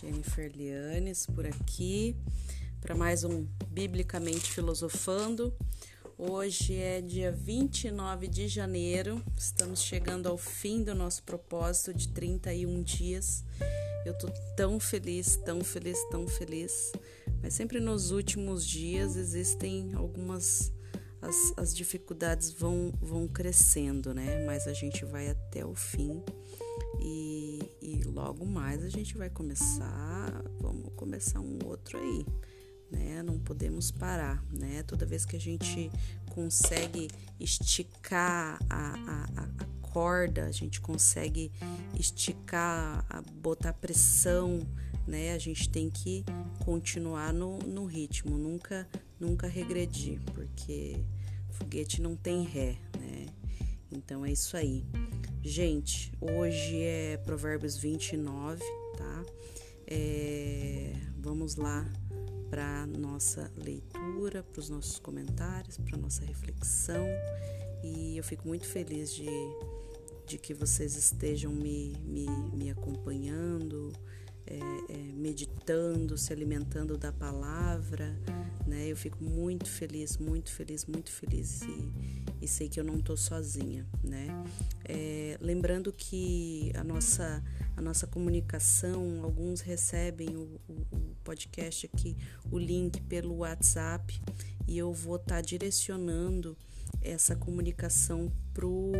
Jennifer Lianes por aqui para mais um Biblicamente Filosofando. Hoje é dia 29 de janeiro, estamos chegando ao fim do nosso propósito de 31 dias. Eu tô tão feliz, tão feliz, tão feliz, mas sempre nos últimos dias existem algumas. As, as dificuldades vão, vão crescendo, né? Mas a gente vai até o fim e, e logo mais a gente vai começar, vamos começar um outro aí, né? Não podemos parar, né? Toda vez que a gente consegue esticar a, a, a corda, a gente consegue esticar, botar pressão, né? A gente tem que continuar no, no ritmo, nunca, nunca regredir, porque foguete não tem ré, né? Então é isso aí. Gente, hoje é Provérbios 29, tá? É, vamos lá para nossa leitura, para os nossos comentários, para nossa reflexão. E eu fico muito feliz de, de que vocês estejam me, me, me acompanhando, é, é, meditando, se alimentando da palavra, né? Eu fico muito feliz, muito feliz, muito feliz e, e sei que eu não estou sozinha, né? É, lembrando que a nossa, a nossa comunicação, alguns recebem o, o, o podcast aqui, o link pelo WhatsApp e eu vou estar tá direcionando essa comunicação pro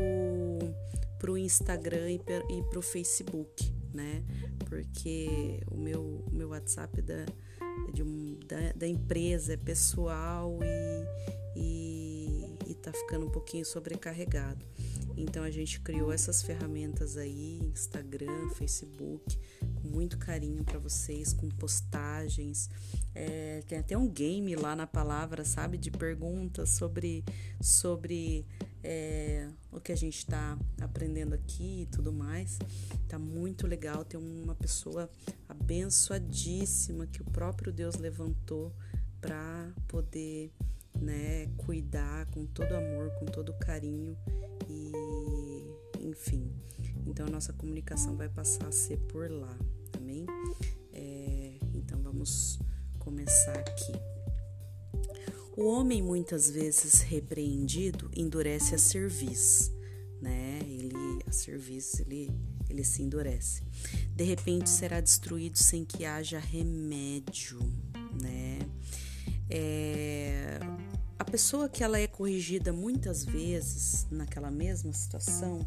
pro Instagram e, e pro Facebook, né? Porque o meu, o meu WhatsApp da, de um, da, da empresa é pessoal e, e, e tá ficando um pouquinho sobrecarregado. Então a gente criou essas ferramentas aí, Instagram, Facebook, com muito carinho para vocês, com postagens. É, tem até um game lá na palavra, sabe, de perguntas sobre, sobre é, o que a gente está aprendendo aqui e tudo mais. Tá muito legal. Tem uma pessoa abençoadíssima que o próprio Deus levantou para poder né, cuidar com todo amor, com todo carinho e enfim. Então a nossa comunicação vai passar a ser por lá, amém? É, então vamos começar aqui. O homem muitas vezes repreendido endurece a cerviz, né? Ele a cerviz ele ele se endurece. De repente será destruído sem que haja remédio, né? É, a pessoa que ela é corrigida muitas vezes naquela mesma situação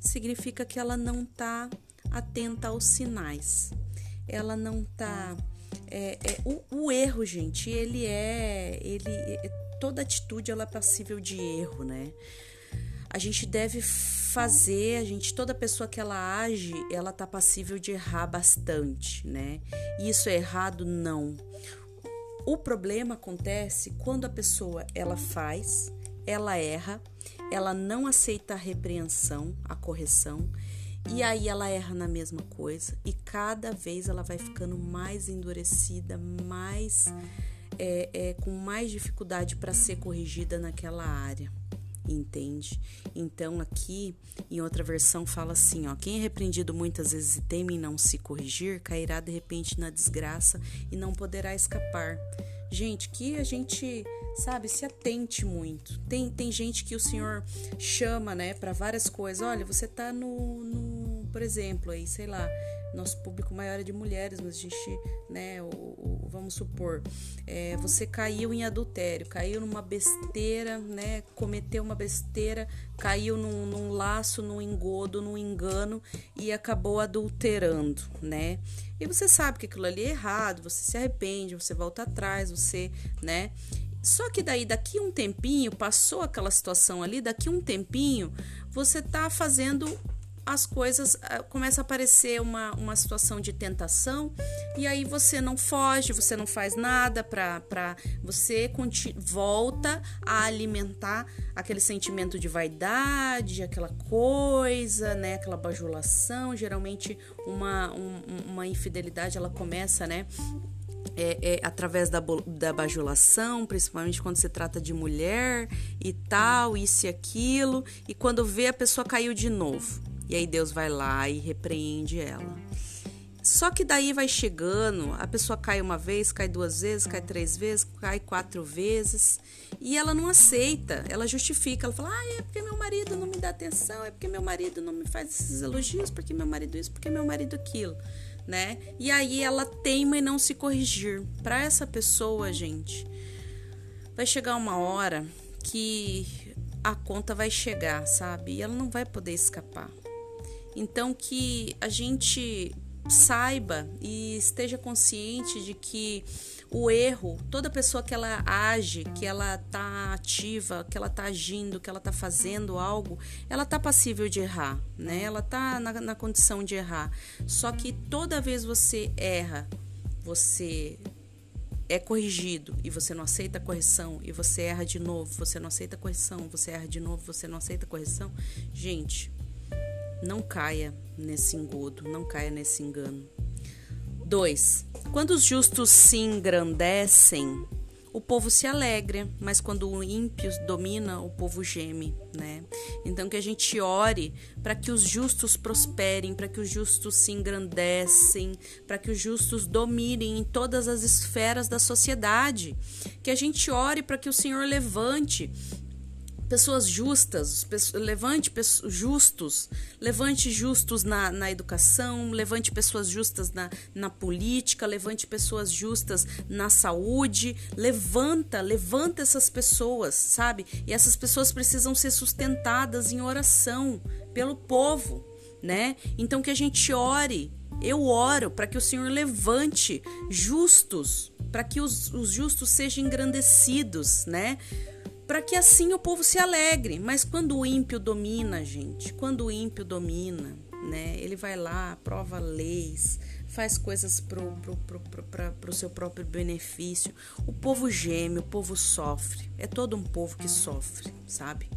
significa que ela não está atenta aos sinais. Ela não está é, é, o, o, erro, gente, ele é, ele é, toda atitude ela é passível de erro, né? A gente deve fazer, a gente, toda pessoa que ela age, ela tá passível de errar bastante, né? Isso é errado? Não. O problema acontece quando a pessoa ela faz, ela erra, ela não aceita a repreensão, a correção, e aí ela erra na mesma coisa, e cada vez ela vai ficando mais endurecida, mais é, é, com mais dificuldade para ser corrigida naquela área entende? Então aqui em outra versão fala assim, ó, quem é repreendido muitas vezes e teme em não se corrigir, cairá de repente na desgraça e não poderá escapar. Gente, que a gente, sabe, se atente muito. Tem, tem gente que o Senhor chama, né, para várias coisas. Olha, você tá no, no, por exemplo, aí, sei lá, nosso público maior é de mulheres, mas a gente, né, o, o vamos supor, é, você caiu em adultério, caiu numa besteira, né, cometeu uma besteira, caiu num, num laço, num engodo, num engano e acabou adulterando, né? E você sabe que aquilo ali é errado, você se arrepende, você volta atrás, você, né? Só que daí, daqui um tempinho, passou aquela situação ali, daqui um tempinho, você tá fazendo as coisas uh, começa a aparecer uma, uma situação de tentação e aí você não foge, você não faz nada para você volta a alimentar aquele sentimento de vaidade, aquela coisa, né, aquela bajulação. Geralmente uma, um, uma infidelidade ela começa, né, é, é, através da, da bajulação, principalmente quando se trata de mulher e tal, isso e aquilo, e quando vê a pessoa caiu de novo. E aí Deus vai lá e repreende ela. Só que daí vai chegando, a pessoa cai uma vez, cai duas vezes, cai três vezes, cai quatro vezes e ela não aceita, ela justifica, ela fala: ah, é porque meu marido não me dá atenção, é porque meu marido não me faz esses elogios, porque meu marido isso, porque meu marido aquilo, né? E aí ela teima em não se corrigir. Para essa pessoa, gente, vai chegar uma hora que a conta vai chegar, sabe? E ela não vai poder escapar. Então que a gente saiba e esteja consciente de que o erro, toda pessoa que ela age, que ela tá ativa, que ela tá agindo, que ela tá fazendo algo, ela tá passível de errar, né? Ela tá na, na condição de errar. Só que toda vez você erra, você é corrigido e você não aceita a correção e você erra de novo, você não aceita a correção, você erra de novo, você não aceita a correção, gente, não caia nesse engodo, não caia nesse engano. 2. Quando os justos se engrandecem, o povo se alegra, mas quando o ímpio domina, o povo geme, né? Então que a gente ore para que os justos prosperem, para que os justos se engrandecem, para que os justos dominem em todas as esferas da sociedade. Que a gente ore para que o Senhor levante pessoas justas, levante justos, levante justos na, na educação, levante pessoas justas na, na política, levante pessoas justas na saúde, levanta, levanta essas pessoas, sabe? E essas pessoas precisam ser sustentadas em oração pelo povo, né? Então que a gente ore, eu oro para que o Senhor levante justos, para que os, os justos sejam engrandecidos, né? Para que assim o povo se alegre. Mas quando o ímpio domina, gente, quando o ímpio domina, né, ele vai lá, aprova leis, faz coisas pro, pro seu próprio benefício. O povo geme, o povo sofre. É todo um povo que sofre, sabe?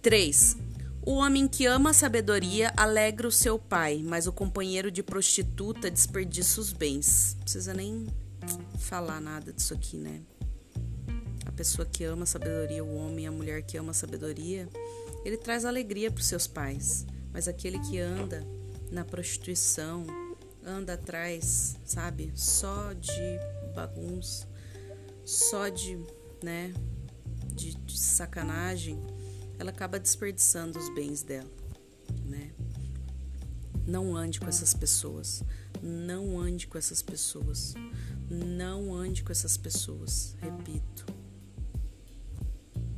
3. O homem que ama a sabedoria alegra o seu pai, mas o companheiro de prostituta desperdiça os bens. Não precisa nem falar nada disso aqui, né? A pessoa que ama a sabedoria, o homem, a mulher que ama a sabedoria, ele traz alegria para os seus pais. Mas aquele que anda na prostituição, anda atrás, sabe, só de bagunça, só de, né, de, de sacanagem, ela acaba desperdiçando os bens dela, né? Não ande com essas pessoas. Não ande com essas pessoas. Não ande com essas pessoas. Repito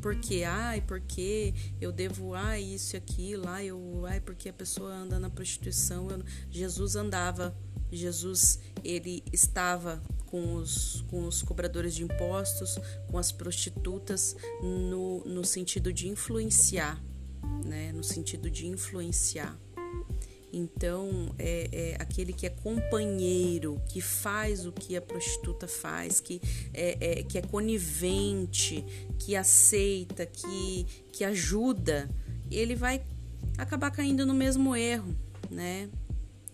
porque, ai, porque eu devo, ai, isso e aquilo, ai, eu, ai, porque a pessoa anda na prostituição. Eu, Jesus andava, Jesus, ele estava com os, com os cobradores de impostos, com as prostitutas, no, no sentido de influenciar, né? No sentido de influenciar. Então, é, é, aquele que é companheiro, que faz o que a prostituta faz, que é, é, que é conivente, que aceita, que, que ajuda, ele vai acabar caindo no mesmo erro, né?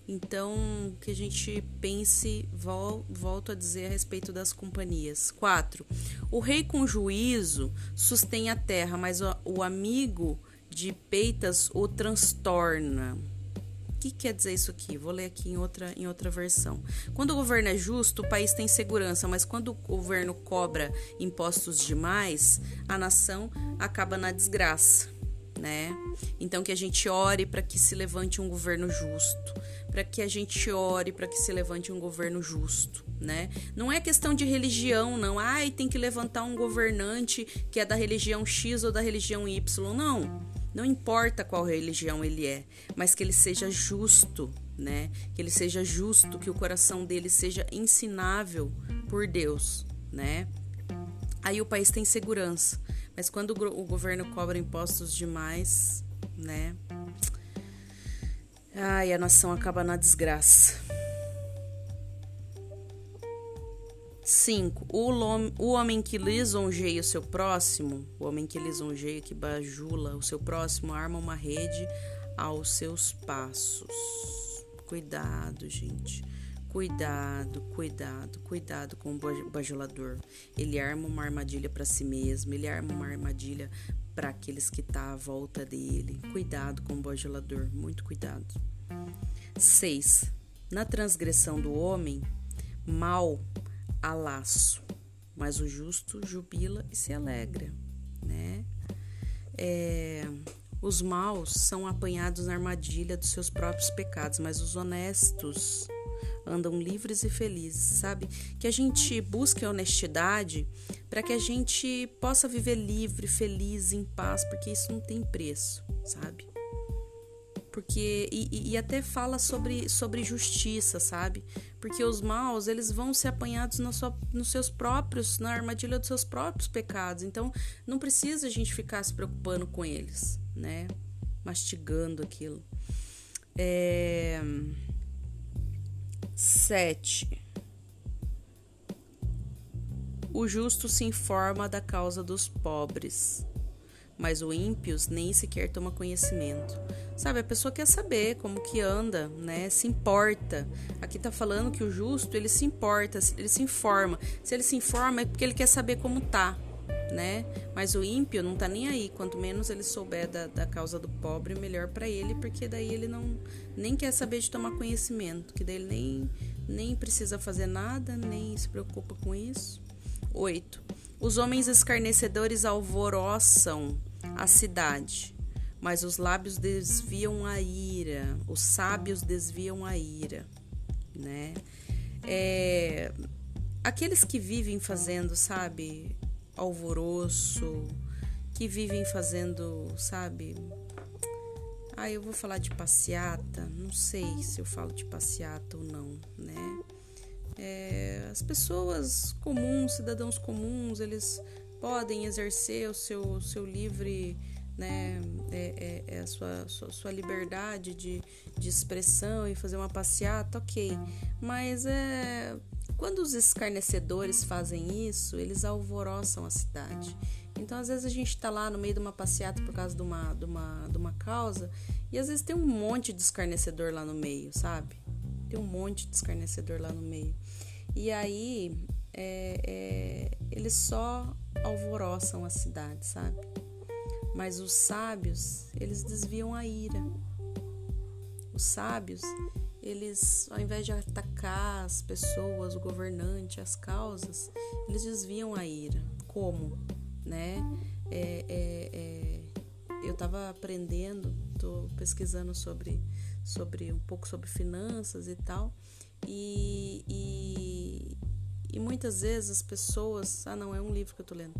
Então, que a gente pense, vol, volto a dizer a respeito das companhias. 4. O rei com juízo sustém a terra, mas o, o amigo de peitas o transtorna que quer dizer isso aqui? Vou ler aqui em outra, em outra versão. Quando o governo é justo, o país tem segurança, mas quando o governo cobra impostos demais, a nação acaba na desgraça. Né? Então que a gente ore para que se levante um governo justo, para que a gente ore para que se levante um governo justo, né? Não é questão de religião, não. Ai, tem que levantar um governante que é da religião X ou da religião Y, não. Não importa qual religião ele é, mas que ele seja justo, né? Que ele seja justo, que o coração dele seja ensinável por Deus, né? Aí o país tem segurança. Mas quando o governo cobra impostos demais, né? Ai, a nação acaba na desgraça. 5. O, homem que lisonjeia o seu próximo, o homem que lisonjeia, que bajula o seu próximo, arma uma rede aos seus passos. Cuidado, gente. Cuidado, cuidado, cuidado com o bajulador. Ele arma uma armadilha para si mesmo, ele arma uma armadilha para aqueles que tá à volta dele. Cuidado com o bajulador, muito cuidado. 6. Na transgressão do homem, mal há laço, mas o justo jubila e se alegra, né? É, os maus são apanhados na armadilha dos seus próprios pecados, mas os honestos andam livres e felizes, sabe? Que a gente busque a honestidade para que a gente possa viver livre, feliz, em paz, porque isso não tem preço, sabe? Porque e, e até fala sobre, sobre justiça, sabe? Porque os maus, eles vão ser apanhados na sua, nos seus próprios, na armadilha dos seus próprios pecados. Então, não precisa a gente ficar se preocupando com eles, né? Mastigando aquilo. É... 7. O justo se informa da causa dos pobres, mas o ímpio nem sequer toma conhecimento. Sabe, a pessoa quer saber como que anda, né? Se importa. Aqui tá falando que o justo, ele se importa, ele se informa. Se ele se informa é porque ele quer saber como tá, né? Mas o ímpio não tá nem aí. Quanto menos ele souber da, da causa do pobre, melhor para ele, porque daí ele não nem quer saber de tomar conhecimento, que daí ele nem, nem precisa fazer nada, nem se preocupa com isso. 8. Os homens escarnecedores alvoroçam a cidade, mas os lábios desviam a ira, os sábios desviam a ira, né? É, aqueles que vivem fazendo, sabe, alvoroço, que vivem fazendo, sabe? Ah, eu vou falar de passeata, não sei se eu falo de passeata ou não, né? É, as pessoas comuns, cidadãos comuns, eles podem exercer o seu, seu livre, né, é, é, é a sua, sua, sua, liberdade de, de expressão e fazer uma passeata, ok. Mas é, quando os escarnecedores fazem isso, eles alvoroçam a cidade. Então, às vezes, a gente está lá no meio de uma passeata por causa de uma, de, uma, de uma causa, e às vezes tem um monte de escarnecedor lá no meio, sabe? Tem um monte de escarnecedor lá no meio. E aí, é, é, eles só alvoroçam a cidade, sabe? Mas os sábios, eles desviam a ira. Os sábios, eles, ao invés de atacar as pessoas, o governante, as causas, eles desviam a ira. Como? Né? É, é, é, eu estava aprendendo, estou pesquisando sobre, sobre um pouco sobre finanças e tal, e, e, e, muitas vezes as pessoas, ah não, é um livro que eu estou lendo.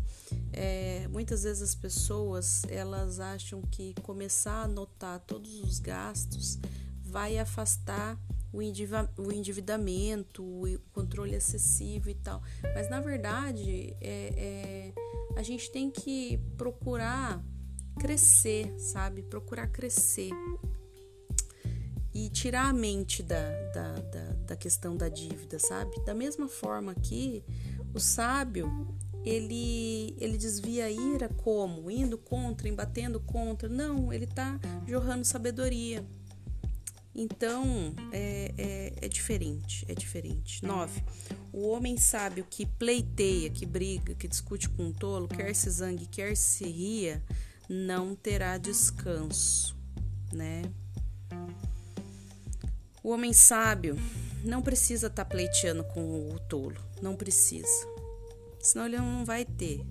É, muitas vezes as pessoas elas acham que começar a anotar todos os gastos vai afastar o, endividamento, o controle excessivo e tal. Mas na verdade, é, é, a gente tem que procurar crescer, sabe? Procurar crescer e tirar a mente da, da, da, da questão da dívida, sabe? Da mesma forma que o sábio ele, ele desvia a ira como? Indo contra, embatendo contra. Não, ele está jorrando sabedoria. Então, é, é, é, diferente, é diferente. 9. O homem sábio que pleiteia, que briga, que discute com um tolo, quer se zangue, quer se ria, não terá descanso, né? O homem sábio não precisa estar tá pleiteando com o tolo, não precisa. Senão ele não vai ter,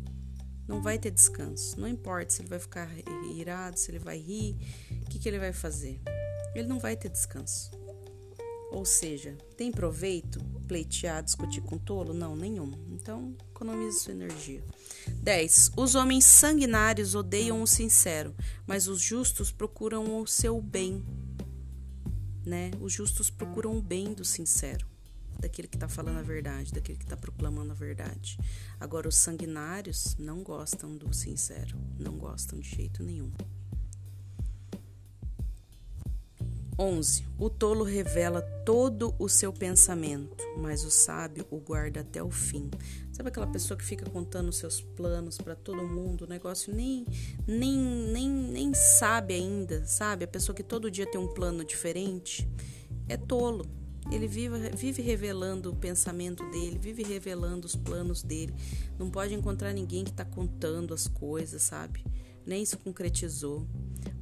não vai ter descanso. Não importa se ele vai ficar irado, se ele vai rir, o que, que ele vai fazer ele não vai ter descanso. Ou seja, tem proveito pleitear, discutir com tolo? Não, nenhum. Então, economize sua energia. 10. Os homens sanguinários odeiam o sincero, mas os justos procuram o seu bem. Né? Os justos procuram o bem do sincero, daquele que está falando a verdade, daquele que está proclamando a verdade. Agora, os sanguinários não gostam do sincero, não gostam de jeito nenhum. 11. O tolo revela todo o seu pensamento, mas o sábio o guarda até o fim. Sabe aquela pessoa que fica contando seus planos para todo mundo, o negócio nem, nem, nem, nem sabe ainda, sabe? A pessoa que todo dia tem um plano diferente é tolo. Ele vive, vive revelando o pensamento dele, vive revelando os planos dele. Não pode encontrar ninguém que está contando as coisas, sabe? Nem se concretizou.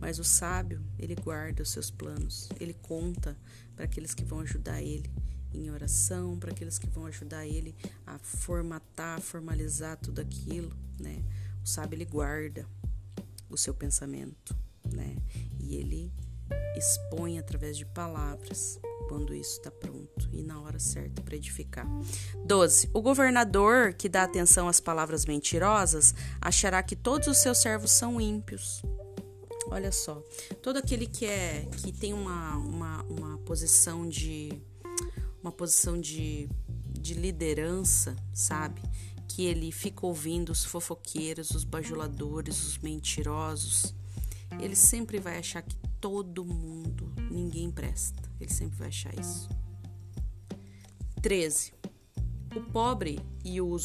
Mas o sábio, ele guarda os seus planos, ele conta para aqueles que vão ajudar ele em oração, para aqueles que vão ajudar ele a formatar, formalizar tudo aquilo, né? O sábio ele guarda o seu pensamento, né? E ele expõe através de palavras quando isso está pronto e na hora certa para edificar. 12. O governador que dá atenção às palavras mentirosas achará que todos os seus servos são ímpios. Olha só, todo aquele que é que tem uma, uma, uma posição de uma posição de, de liderança, sabe? Que ele fica ouvindo os fofoqueiros, os bajuladores, os mentirosos. Ele sempre vai achar que todo mundo, ninguém presta. Ele sempre vai achar isso. 13. O pobre e o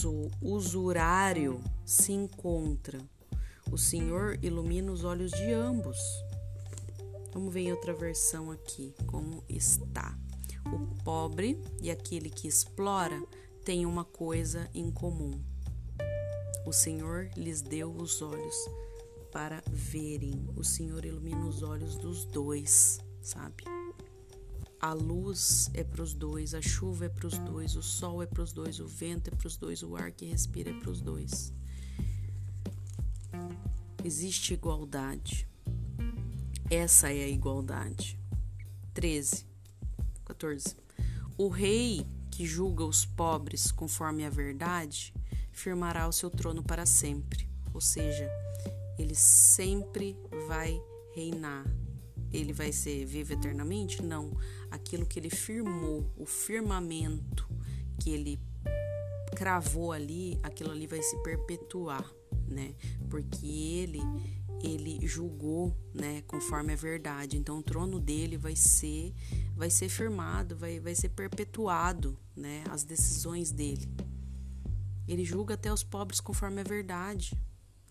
usurário se encontram. O Senhor ilumina os olhos de ambos. Vamos ver em outra versão aqui como está. O pobre e aquele que explora têm uma coisa em comum. O Senhor lhes deu os olhos para verem. O Senhor ilumina os olhos dos dois, sabe? A luz é para os dois, a chuva é para os dois, o sol é para os dois, o vento é para os dois, o ar que respira é para os dois. Existe igualdade. Essa é a igualdade. 13. 14. O rei que julga os pobres conforme a verdade firmará o seu trono para sempre. Ou seja, ele sempre vai reinar ele vai ser vivo eternamente? Não. Aquilo que ele firmou, o firmamento que ele cravou ali, aquilo ali vai se perpetuar, né? Porque ele ele julgou, né, conforme a verdade. Então o trono dele vai ser vai ser firmado, vai vai ser perpetuado, né, as decisões dele. Ele julga até os pobres conforme a verdade,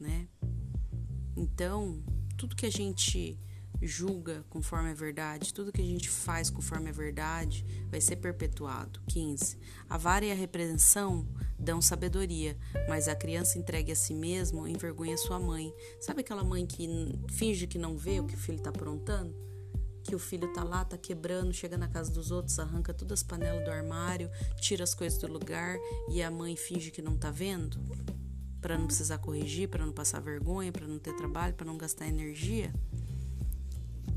né? Então, tudo que a gente julga conforme a verdade, tudo que a gente faz conforme a verdade vai ser perpetuado. 15. A vara e a repreensão dão sabedoria, mas a criança entregue a si mesmo envergonha sua mãe. Sabe aquela mãe que finge que não vê o que o filho está aprontando? Que o filho tá lá, tá quebrando, chega na casa dos outros, arranca todas as panelas do armário, tira as coisas do lugar e a mãe finge que não tá vendo? Para não precisar corrigir, para não passar vergonha, para não ter trabalho, para não gastar energia?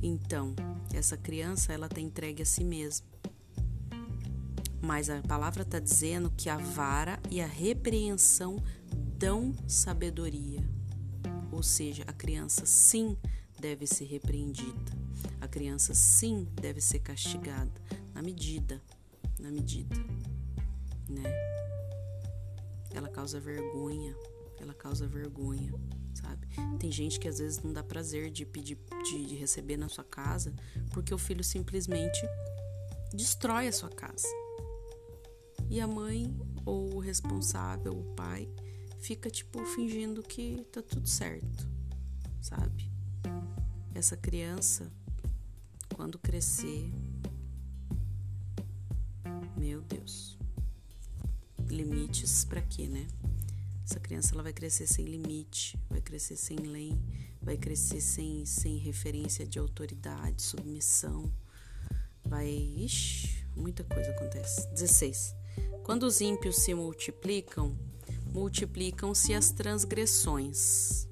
Então, essa criança ela está entregue a si mesma. Mas a palavra está dizendo que a vara e a repreensão dão sabedoria. Ou seja, a criança sim deve ser repreendida. A criança sim deve ser castigada na medida, na medida, né? Ela causa vergonha, ela causa vergonha sabe? Tem gente que às vezes não dá prazer de pedir, de, de receber na sua casa, porque o filho simplesmente destrói a sua casa. E a mãe ou o responsável, o pai, fica tipo fingindo que tá tudo certo, sabe? Essa criança, quando crescer, meu Deus, limites para quê, né? Essa criança ela vai crescer sem limite, vai crescer sem lei, vai crescer sem, sem referência de autoridade, submissão. Vai. Ixi, muita coisa acontece. 16. Quando os ímpios se multiplicam, multiplicam-se as transgressões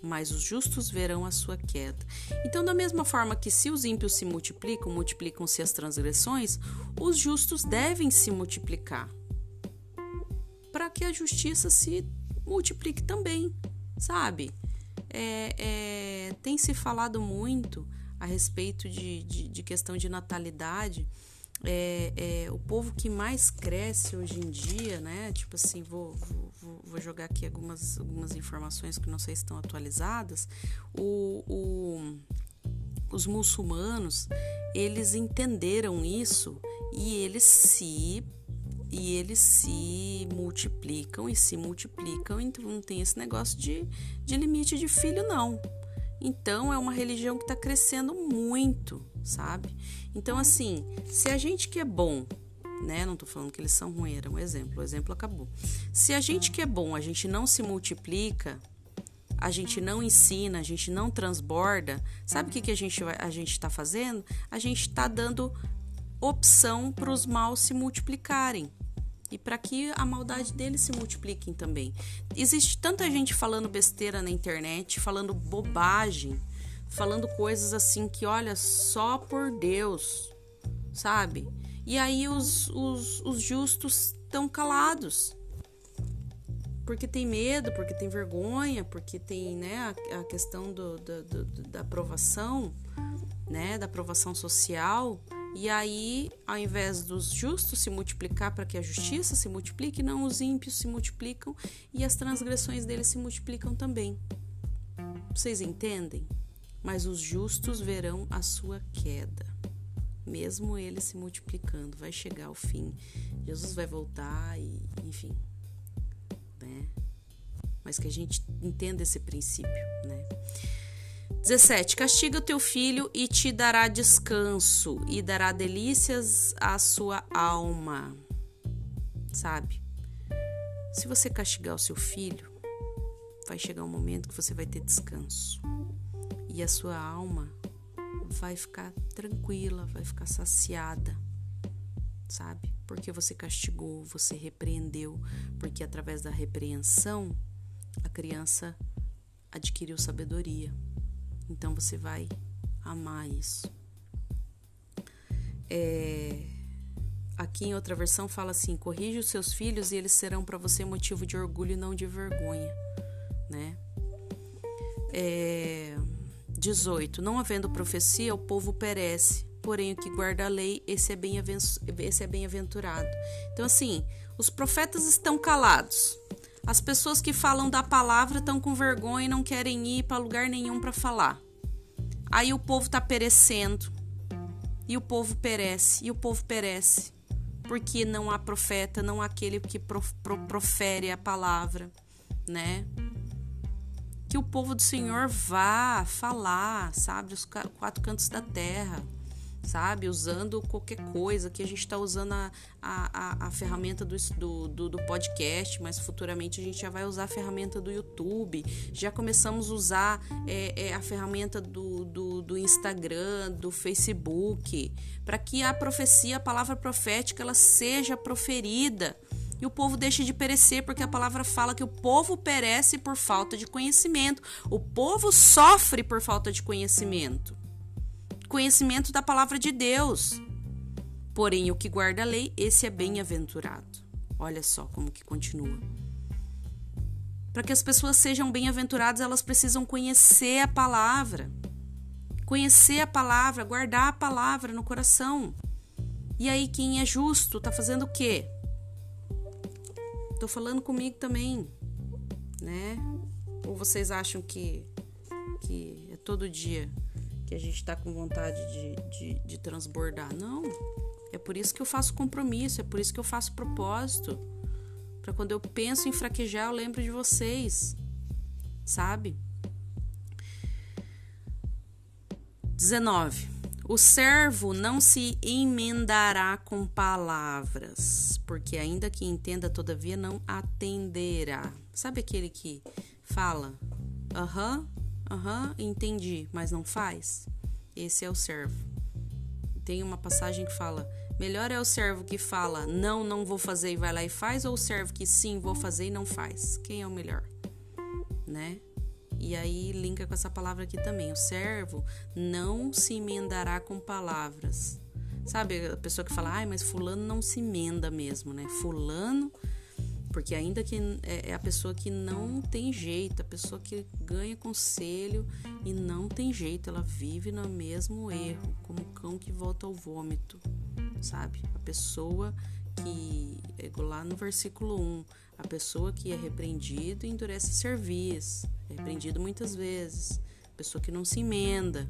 mas os justos verão a sua queda. Então, da mesma forma que se os ímpios se multiplicam, multiplicam-se as transgressões, os justos devem se multiplicar para que a justiça se multiplique também, sabe? É, é, tem se falado muito a respeito de, de, de questão de natalidade. É, é, o povo que mais cresce hoje em dia, né? Tipo assim, vou, vou, vou, jogar aqui algumas, algumas informações que não sei se estão atualizadas. O, o, os muçulmanos, eles entenderam isso e eles se e eles se multiplicam e se multiplicam, então não tem esse negócio de, de limite de filho, não. Então é uma religião que está crescendo muito, sabe? Então, assim, se a gente que é bom, né? Não estou falando que eles são ruins, era um exemplo, o exemplo acabou. Se a gente que é bom, a gente não se multiplica, a gente não ensina, a gente não transborda, sabe o que, que a gente a gente está fazendo? A gente está dando opção para os maus se multiplicarem e para que a maldade deles se multipliquem também. Existe tanta gente falando besteira na internet, falando bobagem, falando coisas assim que, olha, só por Deus, sabe? E aí os, os, os justos estão calados. Porque tem medo, porque tem vergonha, porque tem né, a, a questão do, do, do, da aprovação, né, da aprovação social. E aí, ao invés dos justos se multiplicar para que a justiça se multiplique, não os ímpios se multiplicam e as transgressões deles se multiplicam também. Vocês entendem? Mas os justos verão a sua queda. Mesmo eles se multiplicando, vai chegar o fim. Jesus vai voltar e, enfim, né? Mas que a gente entenda esse princípio, né? 17. Castiga o teu filho e te dará descanso e dará delícias à sua alma. Sabe? Se você castigar o seu filho, vai chegar um momento que você vai ter descanso. E a sua alma vai ficar tranquila, vai ficar saciada. Sabe? Porque você castigou, você repreendeu, porque através da repreensão a criança adquiriu sabedoria. Então você vai amar isso. É, aqui em outra versão fala assim: corrige os seus filhos e eles serão para você motivo de orgulho e não de vergonha, né? É, 18. Não havendo profecia, o povo perece. Porém, o que guarda a lei, esse é bem-aventurado. É então, assim, os profetas estão calados. As pessoas que falam da palavra estão com vergonha e não querem ir para lugar nenhum para falar. Aí o povo está perecendo. E o povo perece, e o povo perece. Porque não há profeta, não há aquele que pro, pro, profere a palavra, né? Que o povo do Senhor vá falar, sabe, os quatro cantos da terra sabe? Usando qualquer coisa, que a gente está usando a, a, a, ferramenta do, do, do, podcast, mas futuramente a gente já vai usar a ferramenta do YouTube, já começamos a usar é, é, a ferramenta do, do, do Instagram, do Facebook, para que a profecia, a palavra profética, ela seja proferida e o povo deixe de perecer, porque a palavra fala que o povo perece por falta de conhecimento. O povo sofre por falta de conhecimento conhecimento da palavra de Deus. Porém, o que guarda a lei, esse é bem-aventurado. Olha só como que continua. Para que as pessoas sejam bem-aventuradas, elas precisam conhecer a palavra. Conhecer a palavra, guardar a palavra no coração. E aí, quem é justo está fazendo o quê? Estou falando comigo também, né? Ou vocês acham que, que é todo dia que a gente está com vontade de, de, de transbordar. Não. É por isso que eu faço compromisso, é por isso que eu faço propósito. Para quando eu penso em fraquejar, eu lembro de vocês. Sabe? 19. O servo não se emendará com palavras, porque ainda que entenda, todavia não atenderá. Sabe aquele que fala, aham, Aham, uhum, entendi, mas não faz? Esse é o servo. Tem uma passagem que fala: melhor é o servo que fala não, não vou fazer e vai lá e faz, ou o servo que sim, vou fazer e não faz? Quem é o melhor? Né? E aí linka com essa palavra aqui também. O servo não se emendará com palavras. Sabe, a pessoa que fala, ai, mas fulano não se emenda mesmo, né? Fulano porque ainda que é, é a pessoa que não tem jeito, a pessoa que ganha conselho e não tem jeito, ela vive no mesmo erro, como o cão que volta ao vômito, sabe? A pessoa que, é lá no versículo 1, a pessoa que é repreendido endurece serviço, é repreendido muitas vezes, a pessoa que não se emenda,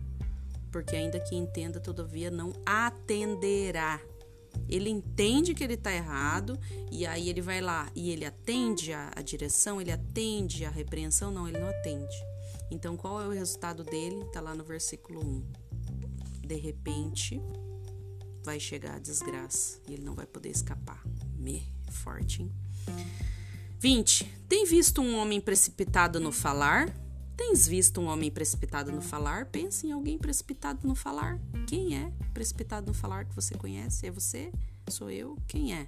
porque ainda que entenda, todavia não atenderá ele entende que ele está errado e aí ele vai lá e ele atende a, a direção, ele atende a repreensão? Não, ele não atende. Então, qual é o resultado dele? Está lá no versículo 1. De repente, vai chegar a desgraça e ele não vai poder escapar. Me, forte, hein? 20. Tem visto um homem precipitado no falar? Tens visto um homem precipitado no falar? Pense em alguém precipitado no falar. Quem é precipitado no falar que você conhece? É você? Sou eu? Quem é?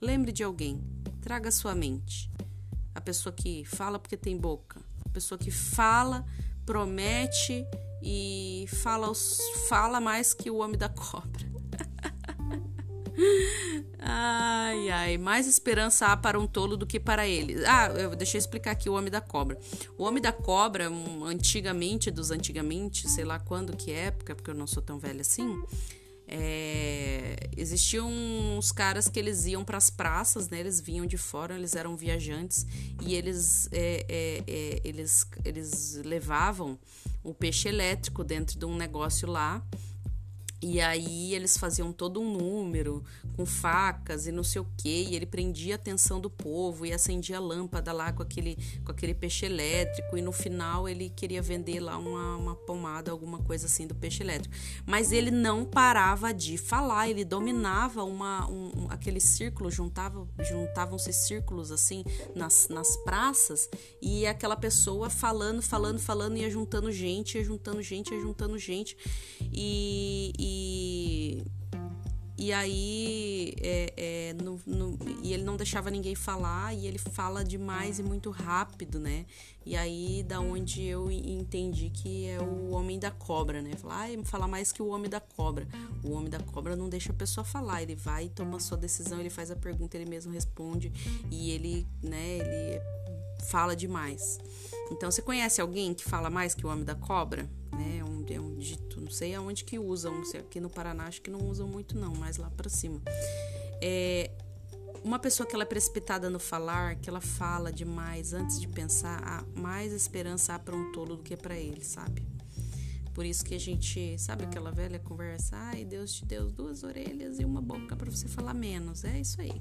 Lembre de alguém. Traga à sua mente. A pessoa que fala porque tem boca. A pessoa que fala, promete e fala, fala mais que o homem da cobra. Ai, ai, mais esperança há para um tolo do que para ele. Ah, eu, deixa eu explicar aqui o homem da cobra. O homem da cobra, antigamente, dos antigamente, sei lá quando, que época, porque eu não sou tão velha assim, é, existiam uns caras que eles iam para as praças, né? Eles vinham de fora, eles eram viajantes e eles, é, é, é, eles, eles levavam o peixe elétrico dentro de um negócio lá e aí eles faziam todo um número com facas e não sei o que, e ele prendia a atenção do povo e acendia a lâmpada lá com aquele, com aquele peixe elétrico, e no final ele queria vender lá uma, uma pomada, alguma coisa assim do peixe elétrico. Mas ele não parava de falar, ele dominava uma, um, aquele círculo, juntava, juntavam-se círculos assim nas, nas praças, e aquela pessoa falando, falando, falando, ia juntando gente, ia juntando gente, ia juntando gente, e, e e, e aí é, é, no, no, e ele não deixava ninguém falar e ele fala demais e muito rápido, né? E aí da onde eu entendi que é o homem da cobra, né? Falar, falar mais que o homem da cobra. O homem da cobra não deixa a pessoa falar, ele vai toma sua decisão, ele faz a pergunta, ele mesmo responde e ele, né, ele fala demais. Então você conhece alguém que fala mais que o homem da cobra? Né? É um, é um dito, não sei aonde que usam, sei, aqui no Paraná acho que não usam muito não, mas lá para cima. É, uma pessoa que ela é precipitada no falar, que ela fala demais antes de pensar, há mais esperança para um tolo do que para ele, sabe? Por isso que a gente, sabe aquela velha conversa, ai, Deus te deu duas orelhas e uma boca para você falar menos. É isso aí.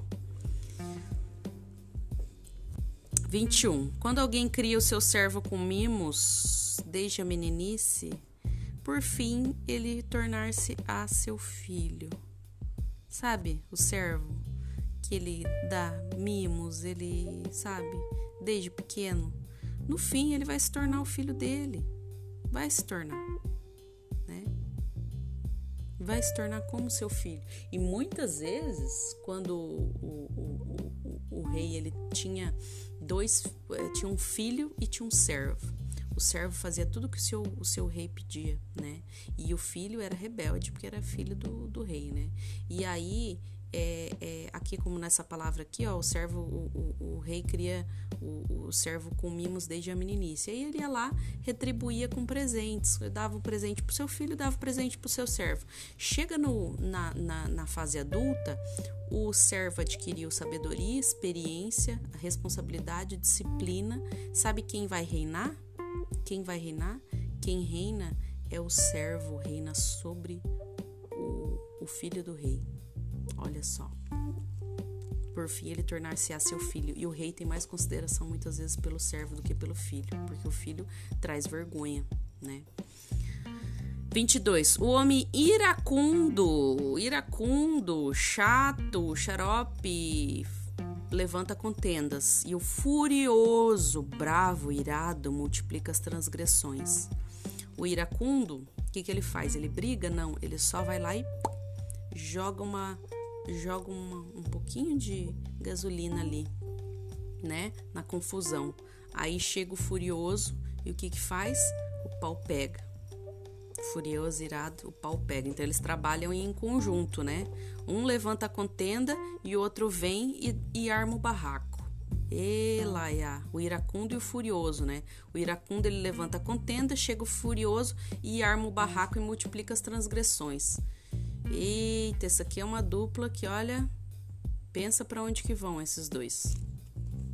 21. Quando alguém cria o seu servo com mimos desde a meninice, por fim ele tornar-se a seu filho. Sabe, o servo que ele dá mimos, ele, sabe, desde pequeno. No fim ele vai se tornar o filho dele. Vai se tornar, né? Vai se tornar como seu filho. E muitas vezes, quando o, o, o, o rei ele tinha dois, eh, tinha um filho e tinha um servo. O servo fazia tudo que o seu, o seu rei pedia, né? E o filho era rebelde porque era filho do, do rei, né? E aí é, é, aqui como nessa palavra aqui, ó, o servo, o, o, o rei cria o, o, servo com mimos desde a meninice. Aí ele ia lá, retribuía com presentes, dava o presente pro seu filho, dava o presente pro seu servo. Chega no, na, na, na fase adulta, o servo adquiriu sabedoria, experiência, responsabilidade, disciplina. Sabe quem vai reinar? Quem vai reinar? Quem reina é o servo, reina sobre o, o filho do rei. Olha só. Por fim, ele tornar-se-á seu filho. E o rei tem mais consideração muitas vezes pelo servo do que pelo filho, porque o filho traz vergonha, né? 22. O homem iracundo, iracundo, chato, xarope, levanta contendas, e o furioso, bravo, irado, multiplica as transgressões. O iracundo, o que, que ele faz? Ele briga? Não, ele só vai lá e joga uma joga uma, um pouquinho de gasolina ali, né? Na confusão. Aí chega o furioso e o que que faz? O pau pega. Furioso, irado, o pau pega. Então eles trabalham em conjunto, né? Um levanta a contenda e o outro vem e, e arma o barraco. Elaia, o iracundo e o furioso, né? O iracundo ele levanta a contenda, chega o furioso e arma o barraco e multiplica as transgressões. Eita, essa aqui é uma dupla que, olha, pensa para onde que vão esses dois.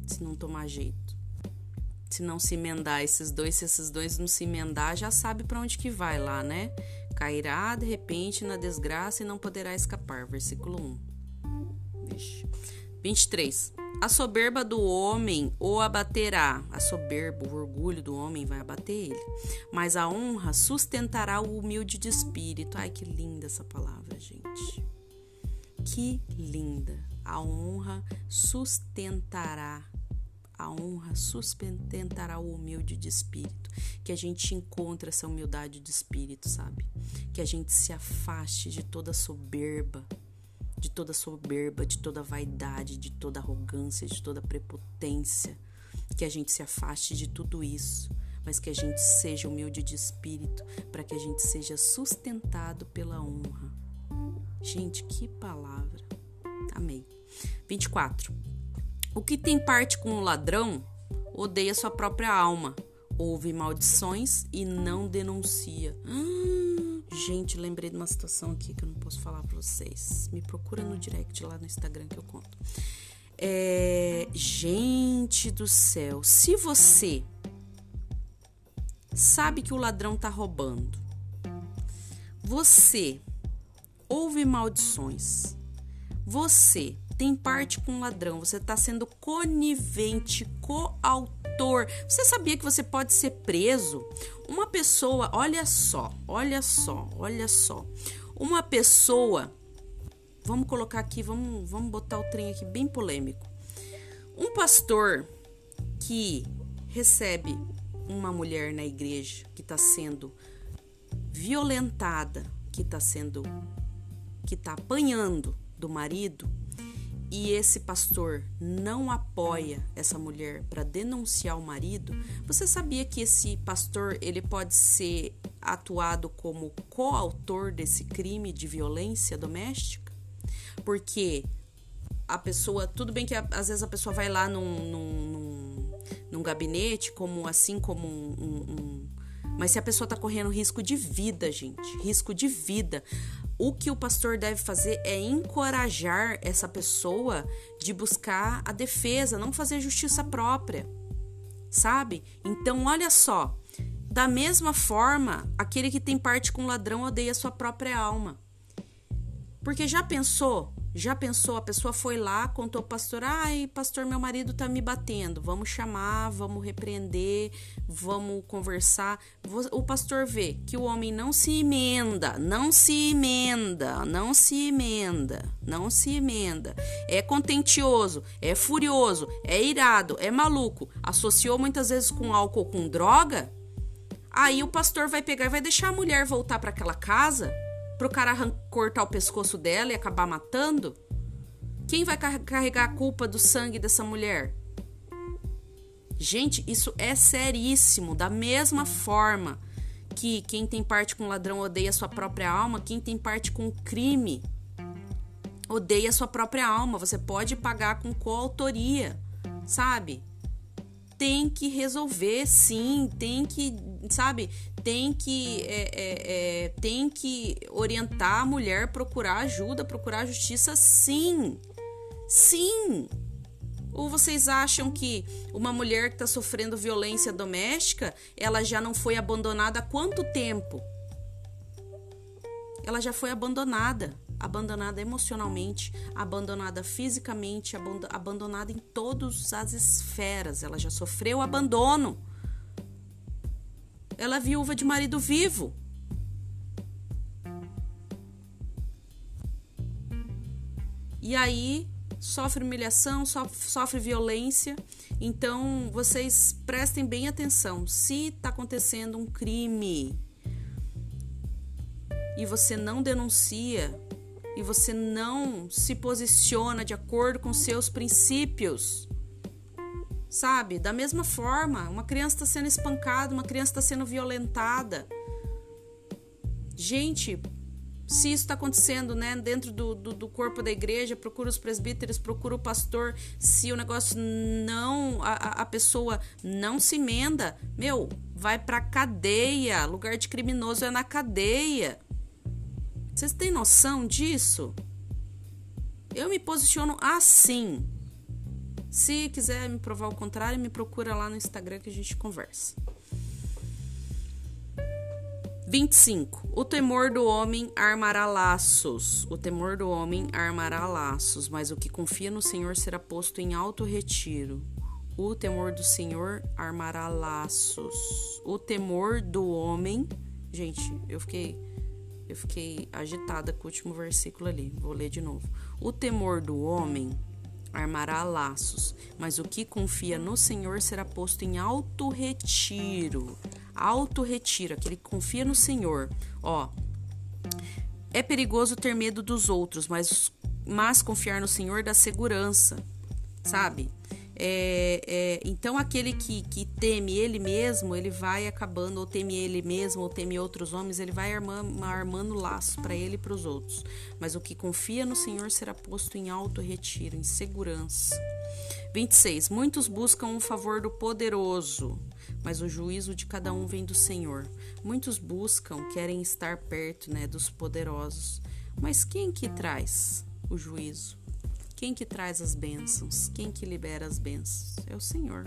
Se não tomar jeito. Se não se emendar esses dois, se esses dois não se emendar, já sabe para onde que vai lá, né? Cairá de repente na desgraça e não poderá escapar. Versículo 1. Vixe. 23. A soberba do homem o abaterá. A soberba, o orgulho do homem vai abater ele. Mas a honra sustentará o humilde de espírito. Ai, que linda essa palavra, gente. Que linda. A honra sustentará A honra sustentará o humilde de espírito. Que a gente encontre essa humildade de espírito, sabe? Que a gente se afaste de toda soberba, de toda soberba, de toda vaidade, de toda arrogância, de toda prepotência. Que a gente se afaste de tudo isso, mas que a gente seja humilde de espírito, para que a gente seja sustentado pela honra. Gente, que palavra. Amém. 24. O que tem parte com o ladrão odeia sua própria alma, ouve maldições e não denuncia. Hum, gente, lembrei de uma situação aqui que eu não posso falar para vocês. Me procura no direct lá no Instagram que eu conto. É, gente do céu, se você sabe que o ladrão tá roubando, você ouve maldições, você tem parte com o ladrão, você está sendo conivente, coautor. Você sabia que você pode ser preso? Uma pessoa, olha só, olha só, olha só. Uma pessoa, vamos colocar aqui, vamos, vamos botar o trem aqui bem polêmico. Um pastor que recebe uma mulher na igreja que está sendo violentada, que está sendo, que está apanhando do marido, e esse pastor não apoia essa mulher para denunciar o marido, você sabia que esse pastor ele pode ser atuado como coautor desse crime de violência doméstica? Porque a pessoa, tudo bem que às vezes a pessoa vai lá num, num, num, num gabinete, como assim como um, um, um mas se a pessoa está correndo risco de vida, gente, risco de vida, o que o pastor deve fazer é encorajar essa pessoa de buscar a defesa, não fazer justiça própria, sabe? Então, olha só, da mesma forma, aquele que tem parte com o ladrão odeia sua própria alma. Porque já pensou já pensou? A pessoa foi lá, contou ao pastor: ai, pastor, meu marido tá me batendo. Vamos chamar, vamos repreender, vamos conversar. O pastor vê que o homem não se emenda, não se emenda, não se emenda, não se emenda. É contentioso, é furioso, é irado, é maluco. Associou muitas vezes com álcool, com droga. Aí o pastor vai pegar e vai deixar a mulher voltar para aquela casa pro cara cortar o pescoço dela e acabar matando? Quem vai carregar a culpa do sangue dessa mulher? Gente, isso é seríssimo. Da mesma forma que quem tem parte com ladrão odeia sua própria alma, quem tem parte com crime odeia sua própria alma. Você pode pagar com coautoria, sabe? Tem que resolver, sim. Tem que, sabe? tem que, é, é, é, tem que orientar a mulher procurar ajuda, procurar justiça, sim. Sim. Ou vocês acham que uma mulher que está sofrendo violência doméstica, ela já não foi abandonada há quanto tempo? Ela já foi abandonada, abandonada emocionalmente, abandonada fisicamente, abandonada em todas as esferas. Ela já sofreu abandono. Ela é viúva de marido vivo. E aí sofre humilhação, sofre violência. Então vocês prestem bem atenção. Se está acontecendo um crime e você não denuncia e você não se posiciona de acordo com seus princípios, sabe? Da mesma forma, uma criança está sendo espancada, uma criança está sendo violentada. Gente, se isso está acontecendo né, dentro do, do, do, corpo da igreja, procura os presbíteros, procura o pastor. Se o negócio não, a, a pessoa não se emenda, meu, vai pra cadeia. Lugar de criminoso é na cadeia. Vocês têm noção disso? Eu me posiciono assim. Se quiser me provar o contrário, me procura lá no Instagram que a gente conversa. 25. O temor do homem armará laços. O temor do homem armará laços, mas o que confia no Senhor será posto em alto retiro. O temor do Senhor armará laços. O temor do homem. Gente, eu fiquei eu fiquei agitada com o último versículo ali. Vou ler de novo. O temor do homem armará laços, mas o que confia no Senhor será posto em alto retiro. Alto retiro, aquele que confia no Senhor. Ó, é perigoso ter medo dos outros, mas, mas confiar no Senhor dá segurança, sabe? É, é, então aquele que, que teme ele mesmo, ele vai acabando, ou teme ele mesmo, ou teme outros homens, ele vai armando, armando laço para ele e para os outros. Mas o que confia no Senhor será posto em alto retiro, em segurança. 26. Muitos buscam o favor do poderoso, mas o juízo de cada um vem do Senhor. Muitos buscam, querem estar perto né, dos poderosos, mas quem que traz o juízo? Quem que traz as bênçãos? Quem que libera as bênçãos? É o Senhor.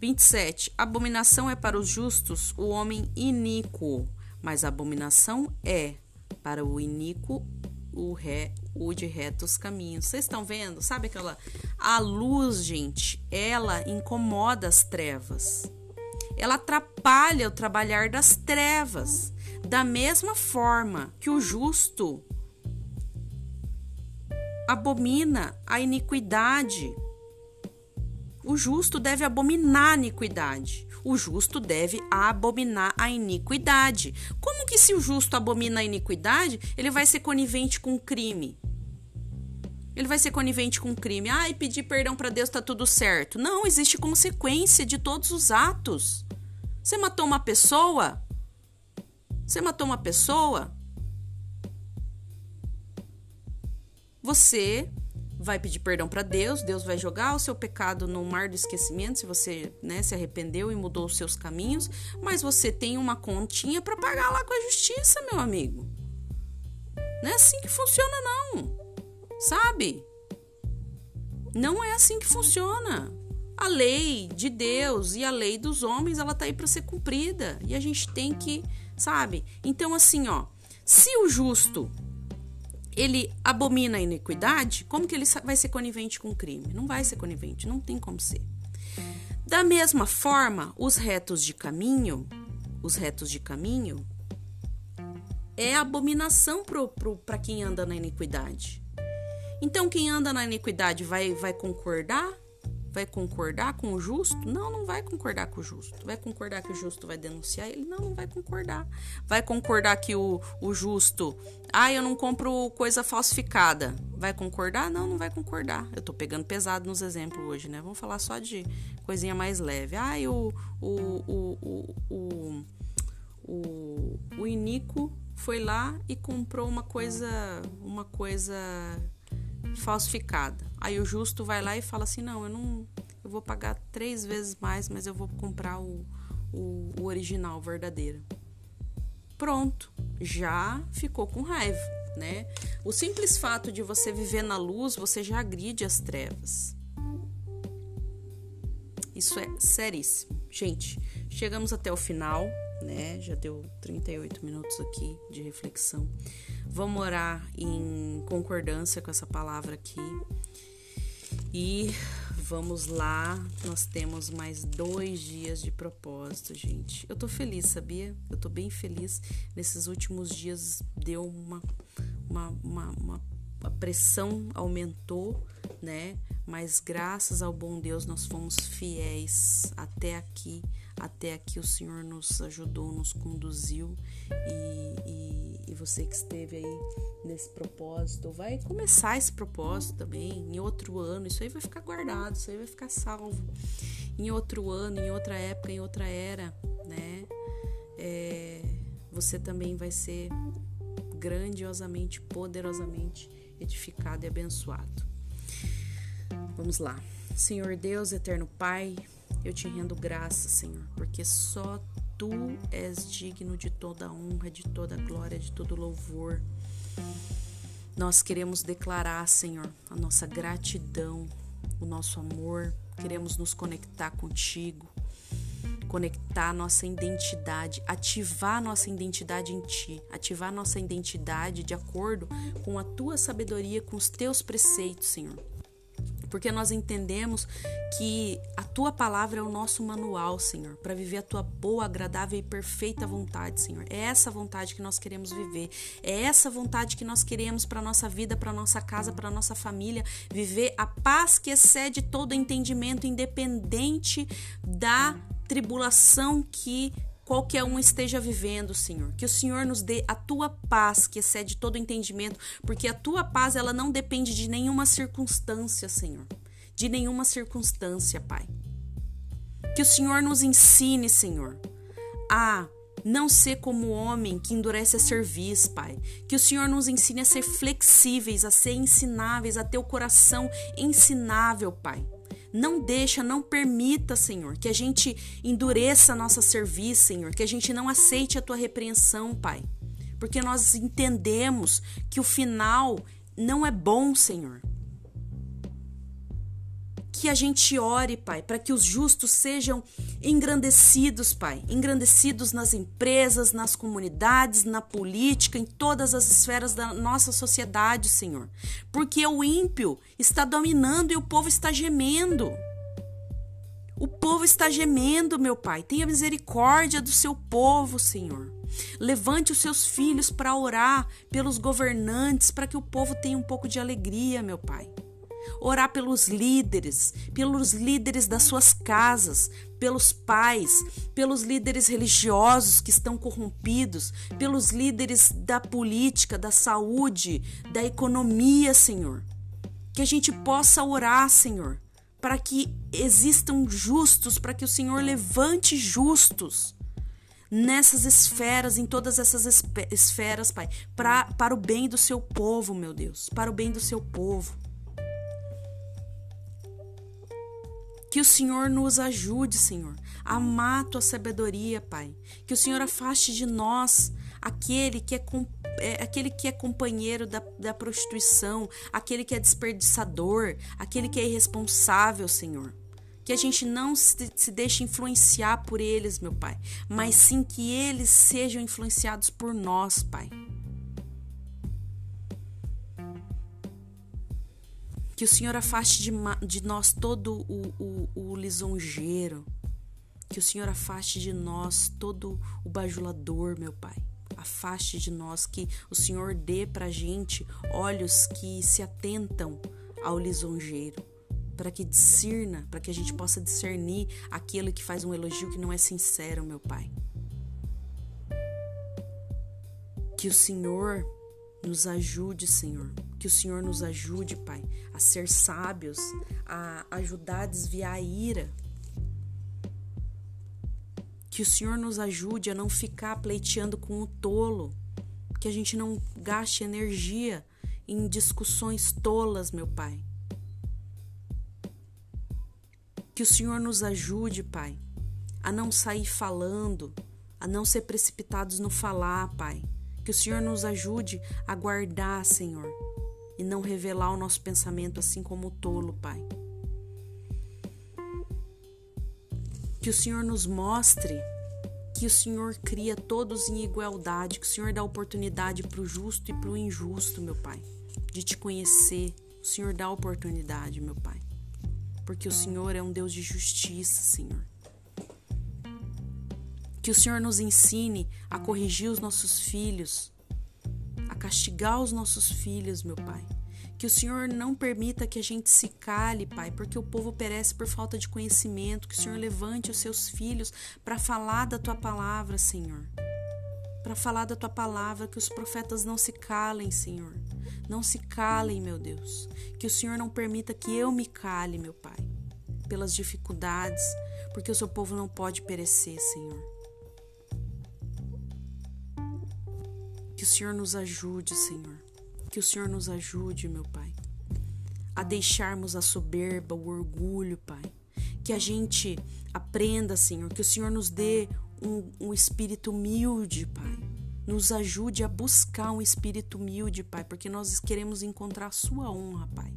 27. Abominação é para os justos o homem iníquo, mas abominação é para o iníquo o, ré, o de retos caminhos. Vocês estão vendo? Sabe aquela. A luz, gente, ela incomoda as trevas. Ela atrapalha o trabalhar das trevas. Da mesma forma que o justo abomina a iniquidade. O justo deve abominar a iniquidade. O justo deve abominar a iniquidade. Como que se o justo abomina a iniquidade, ele vai ser conivente com o crime? Ele vai ser conivente com o crime. Ah, e pedir perdão para Deus tá tudo certo. Não, existe consequência de todos os atos. Você matou uma pessoa? Você matou uma pessoa? Você vai pedir perdão para Deus, Deus vai jogar o seu pecado no mar do esquecimento se você né, se arrependeu e mudou os seus caminhos, mas você tem uma continha para pagar lá com a justiça, meu amigo. Não é assim que funciona, não. Sabe? Não é assim que funciona. A lei de Deus e a lei dos homens, ela tá aí para ser cumprida. E a gente tem que, sabe? Então, assim, ó, se o justo ele abomina a iniquidade, como que ele vai ser conivente com o crime? Não vai ser conivente, não tem como ser. Da mesma forma, os retos de caminho, os retos de caminho, é abominação para quem anda na iniquidade. Então, quem anda na iniquidade vai, vai concordar vai concordar com o justo? Não, não vai concordar com o justo. Vai concordar que o justo vai denunciar ele? Não, não vai concordar. Vai concordar que o, o justo, ah, eu não compro coisa falsificada. Vai concordar? Não, não vai concordar. Eu tô pegando pesado nos exemplos hoje, né? Vamos falar só de coisinha mais leve. Ah, o, o, o, o, o, Inico foi lá e comprou uma coisa, uma coisa falsificada. Aí o justo vai lá e fala assim: não, eu não. Eu vou pagar três vezes mais, mas eu vou comprar o, o, o original, verdadeiro. Pronto, já ficou com raiva, né? O simples fato de você viver na luz, você já agride as trevas. Isso é seríssimo. Gente, chegamos até o final, né? Já deu 38 minutos aqui de reflexão. Vamos orar em concordância com essa palavra aqui. E vamos lá, nós temos mais dois dias de propósito, gente. Eu tô feliz, sabia? Eu tô bem feliz. Nesses últimos dias deu uma, uma, uma, uma a pressão aumentou, né? Mas graças ao bom Deus nós fomos fiéis até aqui até aqui o Senhor nos ajudou, nos conduziu e, e, e, você que esteve aí nesse propósito, vai começar esse propósito também em outro ano. Isso aí vai ficar guardado, isso aí vai ficar salvo em outro ano, em outra época, em outra era, né? É, você também vai ser grandiosamente, poderosamente edificado e abençoado. Vamos lá. Senhor Deus, eterno Pai, eu te rendo graça, Senhor, porque só tu és digno de toda honra, de toda glória, de todo louvor. Nós queremos declarar, Senhor, a nossa gratidão, o nosso amor, queremos nos conectar contigo, conectar nossa identidade, ativar nossa identidade em ti, ativar nossa identidade de acordo com a tua sabedoria, com os teus preceitos, Senhor. Porque nós entendemos que a tua palavra é o nosso manual, Senhor, para viver a tua boa, agradável e perfeita vontade, Senhor. É essa vontade que nós queremos viver. É essa vontade que nós queremos para nossa vida, para nossa casa, para nossa família, viver a paz que excede todo entendimento, independente da tribulação que qualquer um esteja vivendo, Senhor. Que o Senhor nos dê a tua paz, que excede todo entendimento, porque a tua paz ela não depende de nenhuma circunstância, Senhor. De nenhuma circunstância, Pai. Que o Senhor nos ensine, Senhor, a não ser como o homem que endurece a serviço, Pai. Que o Senhor nos ensine a ser flexíveis, a ser ensináveis, a ter o coração ensinável, Pai. Não deixa, não permita, Senhor, que a gente endureça a nossa serviço, Senhor, que a gente não aceite a tua repreensão, Pai. Porque nós entendemos que o final não é bom, Senhor que a gente ore, Pai, para que os justos sejam engrandecidos, Pai, engrandecidos nas empresas, nas comunidades, na política, em todas as esferas da nossa sociedade, Senhor. Porque o ímpio está dominando e o povo está gemendo. O povo está gemendo, meu Pai. Tenha misericórdia do seu povo, Senhor. Levante os seus filhos para orar pelos governantes, para que o povo tenha um pouco de alegria, meu Pai orar pelos líderes, pelos líderes das suas casas, pelos pais, pelos líderes religiosos que estão corrompidos, pelos líderes da política, da saúde, da economia, Senhor. Que a gente possa orar, Senhor, para que existam justos, para que o Senhor levante justos nessas esferas, em todas essas esferas, Pai, pra, para o bem do seu povo, meu Deus, para o bem do seu povo. Que o Senhor nos ajude, Senhor, a amar tua sabedoria, Pai. Que o Senhor afaste de nós aquele que é, é, aquele que é companheiro da, da prostituição, aquele que é desperdiçador, aquele que é irresponsável, Senhor. Que a gente não se, se deixe influenciar por eles, meu Pai, mas sim que eles sejam influenciados por nós, Pai. Que o Senhor afaste de, de nós todo o, o, o lisonjeiro. Que o Senhor afaste de nós todo o bajulador, meu Pai. Afaste de nós, que o Senhor dê pra gente olhos que se atentam ao lisonjeiro, para que discerna, para que a gente possa discernir aquele que faz um elogio que não é sincero, meu Pai. Que o Senhor nos ajude, Senhor. Que o Senhor nos ajude, Pai, a ser sábios, a ajudar a desviar a ira. Que o Senhor nos ajude a não ficar pleiteando com o tolo. Que a gente não gaste energia em discussões tolas, meu Pai. Que o Senhor nos ajude, Pai, a não sair falando, a não ser precipitados no falar, Pai que o Senhor nos ajude a guardar, Senhor, e não revelar o nosso pensamento assim como o tolo, Pai. Que o Senhor nos mostre que o Senhor cria todos em igualdade, que o Senhor dá oportunidade para o justo e para o injusto, meu Pai, de te conhecer. O Senhor dá oportunidade, meu Pai, porque o Senhor é um Deus de justiça, Senhor. Que o Senhor nos ensine a corrigir os nossos filhos, a castigar os nossos filhos, meu Pai. Que o Senhor não permita que a gente se cale, Pai, porque o povo perece por falta de conhecimento. Que o Senhor levante os seus filhos para falar da tua palavra, Senhor. Para falar da tua palavra, que os profetas não se calem, Senhor. Não se calem, meu Deus. Que o Senhor não permita que eu me cale, meu Pai, pelas dificuldades, porque o seu povo não pode perecer, Senhor. Que o Senhor nos ajude, Senhor. Que o Senhor nos ajude, meu Pai, a deixarmos a soberba, o orgulho, Pai. Que a gente aprenda, Senhor, que o Senhor nos dê um, um espírito humilde, Pai. Nos ajude a buscar um espírito humilde, Pai, porque nós queremos encontrar a Sua honra, Pai.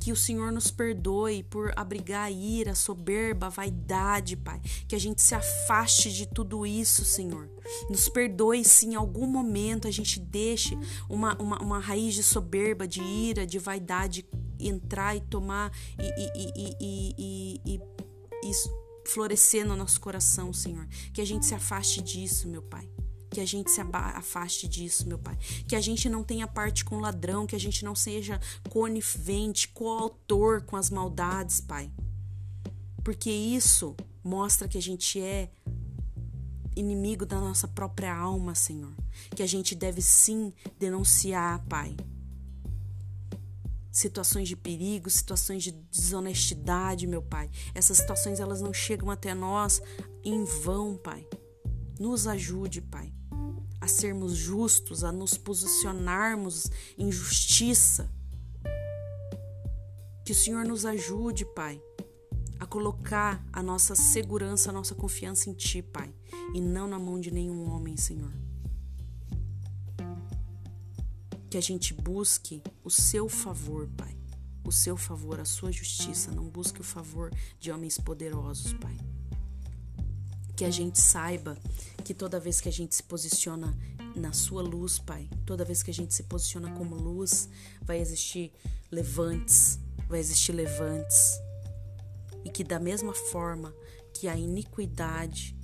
Que o Senhor nos perdoe por abrigar a ira, a soberba, a vaidade, Pai. Que a gente se afaste de tudo isso, Senhor. Nos perdoe se em algum momento a gente deixe uma, uma, uma raiz de soberba, de ira, de vaidade entrar e tomar e, e, e, e, florescer no nosso coração, Senhor. Que a gente se afaste disso, meu Pai. Que a gente se afaste disso, meu Pai. Que a gente não tenha parte com o ladrão, que a gente não seja conivente, coautor com as maldades, Pai. Porque isso mostra que a gente é inimigo da nossa própria alma, Senhor. Que a gente deve sim denunciar, Pai. Situações de perigo, situações de desonestidade, meu Pai. Essas situações elas não chegam até nós em vão, Pai. Nos ajude, Pai, a sermos justos, a nos posicionarmos em justiça. Que o Senhor nos ajude, Pai, a colocar a nossa segurança, a nossa confiança em Ti, Pai, e não na mão de nenhum homem, Senhor. Que a gente busque o Seu favor, Pai, o Seu favor, a Sua justiça, não busque o favor de homens poderosos, Pai. Que a gente saiba que toda vez que a gente se posiciona na Sua luz, Pai, toda vez que a gente se posiciona como luz, vai existir levantes, vai existir levantes e que, da mesma forma que a iniquidade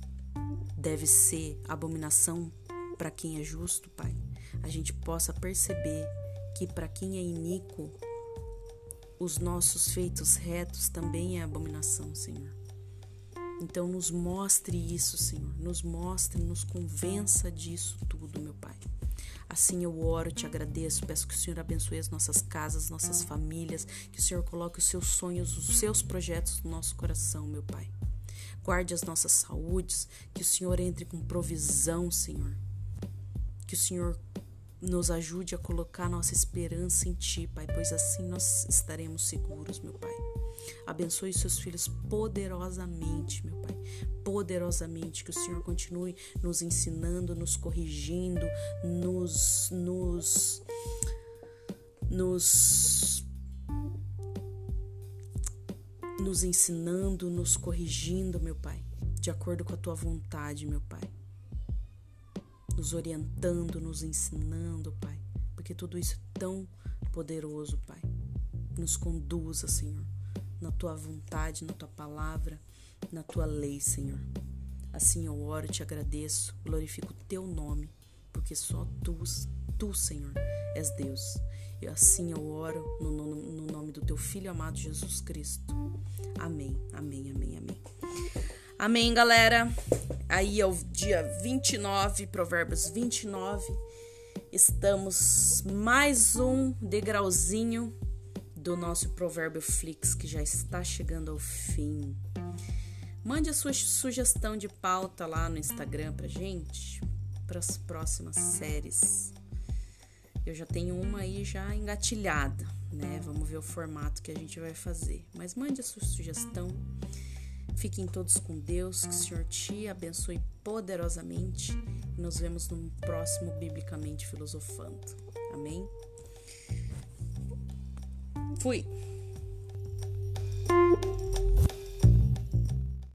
deve ser abominação para quem é justo, Pai, a gente possa perceber que para quem é iníquo, os nossos feitos retos também é abominação, Senhor. Então, nos mostre isso, Senhor. Nos mostre, nos convença disso tudo, meu Pai. Assim eu oro, te agradeço, peço que o Senhor abençoe as nossas casas, nossas famílias, que o Senhor coloque os seus sonhos, os seus projetos no nosso coração, meu Pai. Guarde as nossas saúdes, que o Senhor entre com provisão, Senhor. Que o Senhor nos ajude a colocar nossa esperança em Ti, Pai, pois assim nós estaremos seguros, meu Pai. Abençoe seus filhos poderosamente, meu Pai. Poderosamente. Que o Senhor continue nos ensinando, nos corrigindo, nos. nos. nos. Nos ensinando, nos corrigindo, meu Pai. De acordo com a tua vontade, meu Pai. Nos orientando, nos ensinando, Pai. Porque tudo isso é tão poderoso, Pai. Nos conduza, Senhor na tua vontade, na tua palavra, na tua lei, Senhor. Assim eu oro, te agradeço, glorifico o teu nome, porque só tu, tu, Senhor, és Deus. E assim eu oro no, no, no nome do teu filho amado Jesus Cristo. Amém, amém, amém, amém. Amém, galera. Aí é o dia 29, Provérbios 29. Estamos mais um degrauzinho do nosso Provérbio Flix, que já está chegando ao fim. Mande a sua sugestão de pauta lá no Instagram pra gente, para as próximas séries. Eu já tenho uma aí já engatilhada, né? Vamos ver o formato que a gente vai fazer. Mas mande a sua sugestão. Fiquem todos com Deus, que o Senhor te abençoe poderosamente. E nos vemos no próximo Biblicamente Filosofando. Amém? Fui.